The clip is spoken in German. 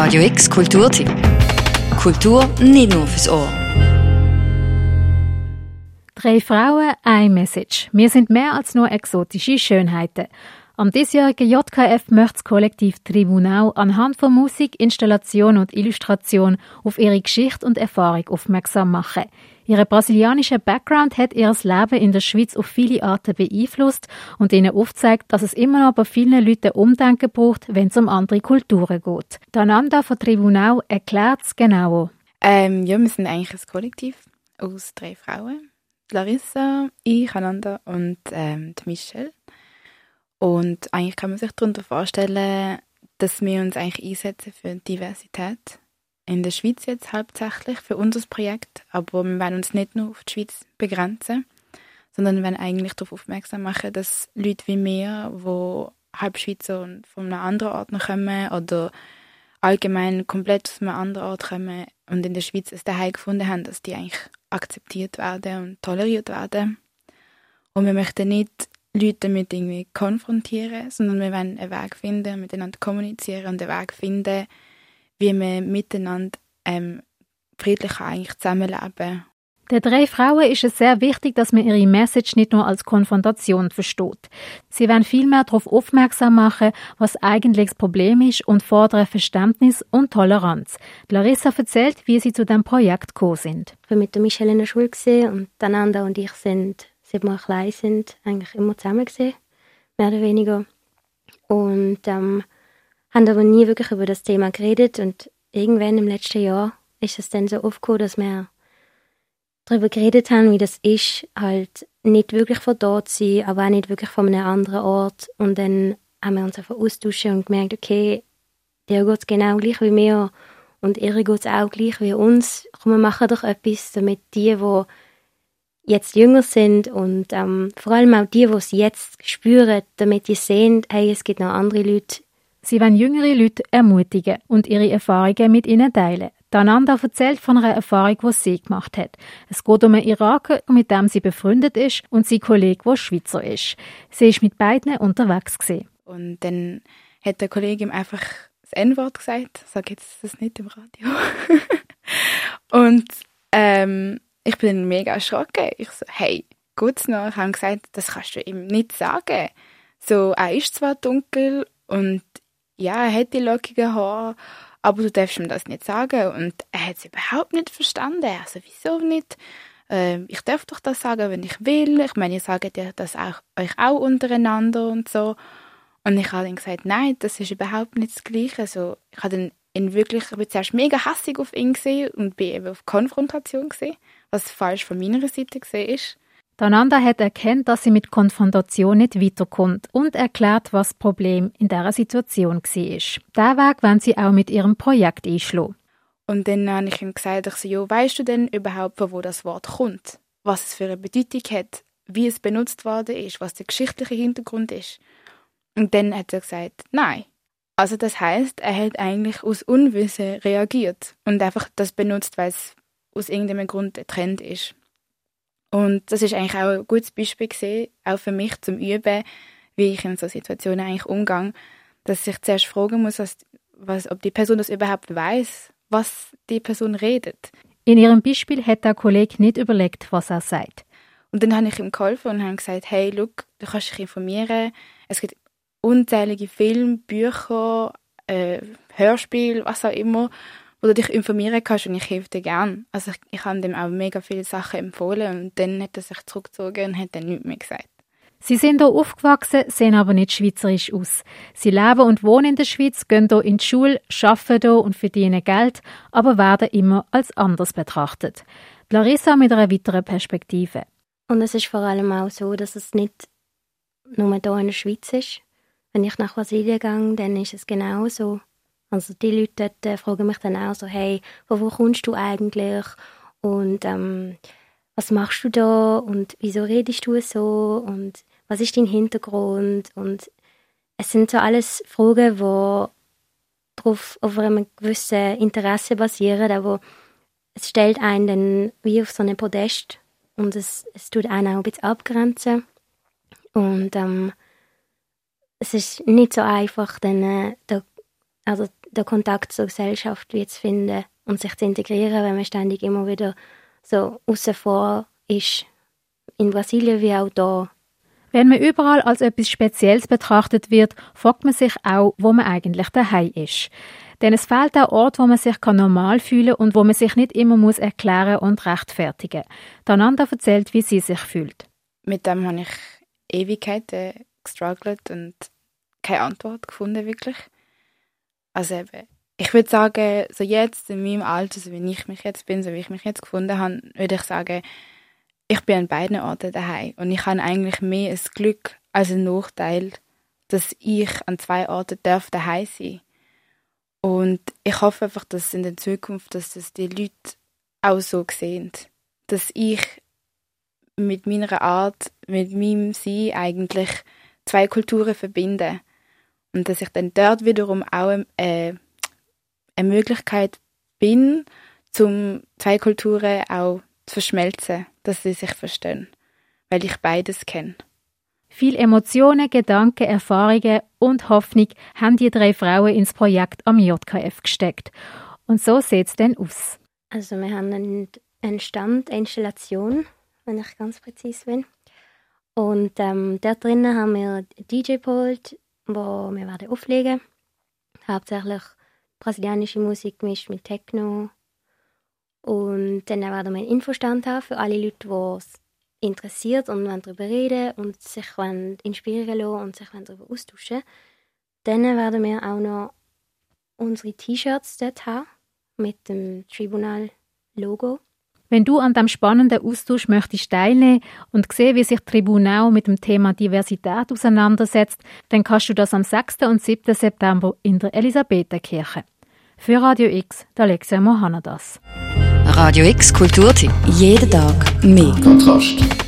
Radio X Kulturtipp. Kultur nicht nur fürs Ohr. Drei Frauen, ein Message. Wir sind mehr als nur exotische Schönheiten. Am diesjährigen JKF möchte das Kollektiv Tribunal anhand von Musik, Installation und Illustration auf ihre Geschichte und Erfahrung aufmerksam machen. Ihr brasilianischer Background hat ihr Leben in der Schweiz auf viele Arten beeinflusst und ihnen aufzeigt, dass es immer noch bei vielen Leuten Umdenken braucht, wenn es um andere Kulturen geht. Dananda von Tribunal erklärt es genau. Ähm, ja, wir sind eigentlich ein Kollektiv aus drei Frauen. Larissa, ich, Ananda und ähm, Michelle. Und eigentlich kann man sich darunter vorstellen, dass wir uns eigentlich einsetzen für Diversität. In der Schweiz jetzt hauptsächlich für unser Projekt, aber wir werden uns nicht nur auf die Schweiz begrenzen, sondern wir werden eigentlich darauf aufmerksam machen, dass Leute wie wir, die Halbschweizer und von einem anderen Ort kommen oder allgemein komplett aus einem anderen Ort kommen und in der Schweiz es daheim gefunden haben, dass die eigentlich akzeptiert werden und toleriert werden. Und wir möchten nicht Leute damit irgendwie konfrontieren, sondern wir wollen einen Weg finden, miteinander kommunizieren und einen Weg finden, wie wir miteinander ähm, friedlich eigentlich zusammenleben den drei Frauen ist es sehr wichtig, dass man ihre Message nicht nur als Konfrontation versteht. Sie werden vielmehr darauf aufmerksam machen, was eigentlich das Problem ist und fordern Verständnis und Toleranz. Larissa erzählt, wie sie zu dem Projekt gekommen sind. Ich war mit der Michelle in der Schule und Ananda und ich sind seit wir klein sind, eigentlich immer zusammen gesehen, mehr oder weniger. Und ähm, haben aber nie wirklich über das Thema geredet. Und irgendwann im letzten Jahr ist es dann so aufgekommen, dass wir darüber geredet haben, wie das ist, halt nicht wirklich von dort zu sein, aber auch nicht wirklich von einem anderen Ort. Und dann haben wir uns einfach austauschen und gemerkt, okay, der geht es genau gleich wie mir und ihr geht es auch gleich wie uns. Komm, wir machen doch etwas, damit die, die jetzt jünger sind und ähm, vor allem auch die, die es jetzt spüren, damit die sehen, hey, es gibt noch andere Leute. Sie wollen jüngere Leute ermutigen und ihre Erfahrungen mit ihnen teilen. Dananda erzählt von einer Erfahrung, die sie gemacht hat. Es geht um einen Iraker, mit dem sie befreundet ist, und sein Kollege, der Schweizer ist. Sie ist mit beiden unterwegs. Gewesen. Und dann hat der Kollege ihm einfach das N-Wort gesagt. Sage jetzt das nicht im Radio. und ähm, ich bin mega erschrocken. Ich so, hey, geht's noch? Ich habe gesagt, das kannst du ihm nicht sagen. So, er ist zwar dunkel und ja, er hat die lockigen Haare, aber du darfst ihm das nicht sagen. Und er hat es überhaupt nicht verstanden. Also, wieso nicht? Ähm, ich darf doch das sagen, wenn ich will. Ich meine, ihr sagt ja das auch, euch auch untereinander und so. Und ich habe dann gesagt, nein, das ist überhaupt nicht das Gleiche. Also, ich habe ihn wirklich, ich bin zuerst mega hassig auf ihn gesehen und bin eben auf Konfrontation gesehen was falsch von meiner Seite gesehen ist. Dananda hat erkannt, dass sie mit Konfrontation nicht weiterkommt und erklärt, was das Problem in dieser Situation war. Diesen Weg wollen sie auch mit ihrem Projekt einschlagen. Und dann habe ich ihm gesagt, ich so, weißt du denn überhaupt, von wo das Wort kommt? Was es für eine Bedeutung hat? Wie es benutzt worden ist? Was der geschichtliche Hintergrund ist? Und dann hat er gesagt, nein. Also das heißt, er hat eigentlich aus Unwissen reagiert und einfach das benutzt, weil es aus irgendeinem Grund ein Trend ist. Und das ist eigentlich auch ein gutes Beispiel gewesen, auch für mich zum Üben, wie ich in so Situationen eigentlich umgehe, dass ich zuerst fragen muss, was, was, ob die Person das überhaupt weiß, was die Person redet. In ihrem Beispiel hat der Kollege nicht überlegt, was er sagt. Und dann habe ich ihm geholfen und habe gesagt, hey, look, du kannst dich informieren. Es gibt unzählige Filme, Bücher, äh, Hörspiele, was auch immer wo du dich informieren kannst und ich helfe dir gern. Also ich, ich habe dem auch mega viele Sachen empfohlen und dann hat er sich zurückgezogen und hat dann nichts mehr gesagt. Sie sind hier aufgewachsen, sehen aber nicht schweizerisch aus. Sie leben und wohnen in der Schweiz, gehen hier in die Schule, arbeiten hier und verdienen Geld, aber werden immer als anders betrachtet. Larissa mit einer weiteren Perspektive. Und es ist vor allem auch so, dass es nicht nur hier in der Schweiz ist. Wenn ich nach Brasilien gehe, dann ist es genauso. Also die Leute dort äh, fragen mich dann auch so, hey, von wo kommst du eigentlich? Und ähm, was machst du da? Und wieso redest du so? Und was ist dein Hintergrund? Und es sind so alles Fragen, die darauf auf einem gewissen Interesse basieren, aber es stellt einen dann wie auf so einen Podest und es, es tut einen auch ein bisschen abgrenzen. Und ähm, es ist nicht so einfach, dann, äh, da, also den Kontakt zur Gesellschaft wie zu finden und sich zu integrieren, wenn man ständig immer wieder so außen vor ist. In Brasilien wie auch da. Wenn man überall als etwas Spezielles betrachtet wird, fragt man sich auch, wo man eigentlich daheim ist. Denn es fehlt ein Ort, wo man sich normal fühlen kann und wo man sich nicht immer muss erklären und rechtfertigen. Dananda erzählt, wie sie sich fühlt. Mit dem habe ich Ewigkeiten gestruggelt und keine Antwort gefunden, wirklich. Also eben, ich würde sagen, so jetzt in meinem Alter, so wie ich mich jetzt bin, so wie ich mich jetzt gefunden habe, würde ich sagen, ich bin an beiden Orten daheim und ich habe eigentlich mehr ein Glück als ein Nachteil, dass ich an zwei Orten darf daheim sein. Und ich hoffe einfach, dass in der Zukunft, dass das die Leute auch so sehen, dass ich mit meiner Art, mit meinem Sein eigentlich zwei Kulturen verbinde und dass ich dann dort wiederum auch äh, eine Möglichkeit bin, zum zwei Kulturen auch zu verschmelzen, dass sie sich verstehen, weil ich beides kenne. Viel Emotionen, Gedanken, Erfahrungen und Hoffnung haben die drei Frauen ins Projekt am JKF gesteckt. Und so sieht es dann aus. Also wir haben einen, Stand, eine Installation, wenn ich ganz präzise bin. Und ähm, dort drinnen haben wir DJ-Pult, wo wir werden auflegen. Hauptsächlich brasilianische Musik gemischt mit Techno. Und dann werden wir einen Infostand haben für alle Leute, die es interessiert und darüber reden und sich inspirieren lassen und sich darüber austauschen Dann werden wir auch noch unsere T-Shirts dort haben mit dem Tribunal-Logo. Wenn du an dem spannenden Austausch möchtest teilnehmen und sehen, wie sich Tribunal mit dem Thema Diversität auseinandersetzt, dann kannst du das am 6. und 7. September in der Elisabetherkirche. Für Radio X, der Alexia Mohanadas. Radio X Kulturtipp. Jeden Tag mehr. Kontrast.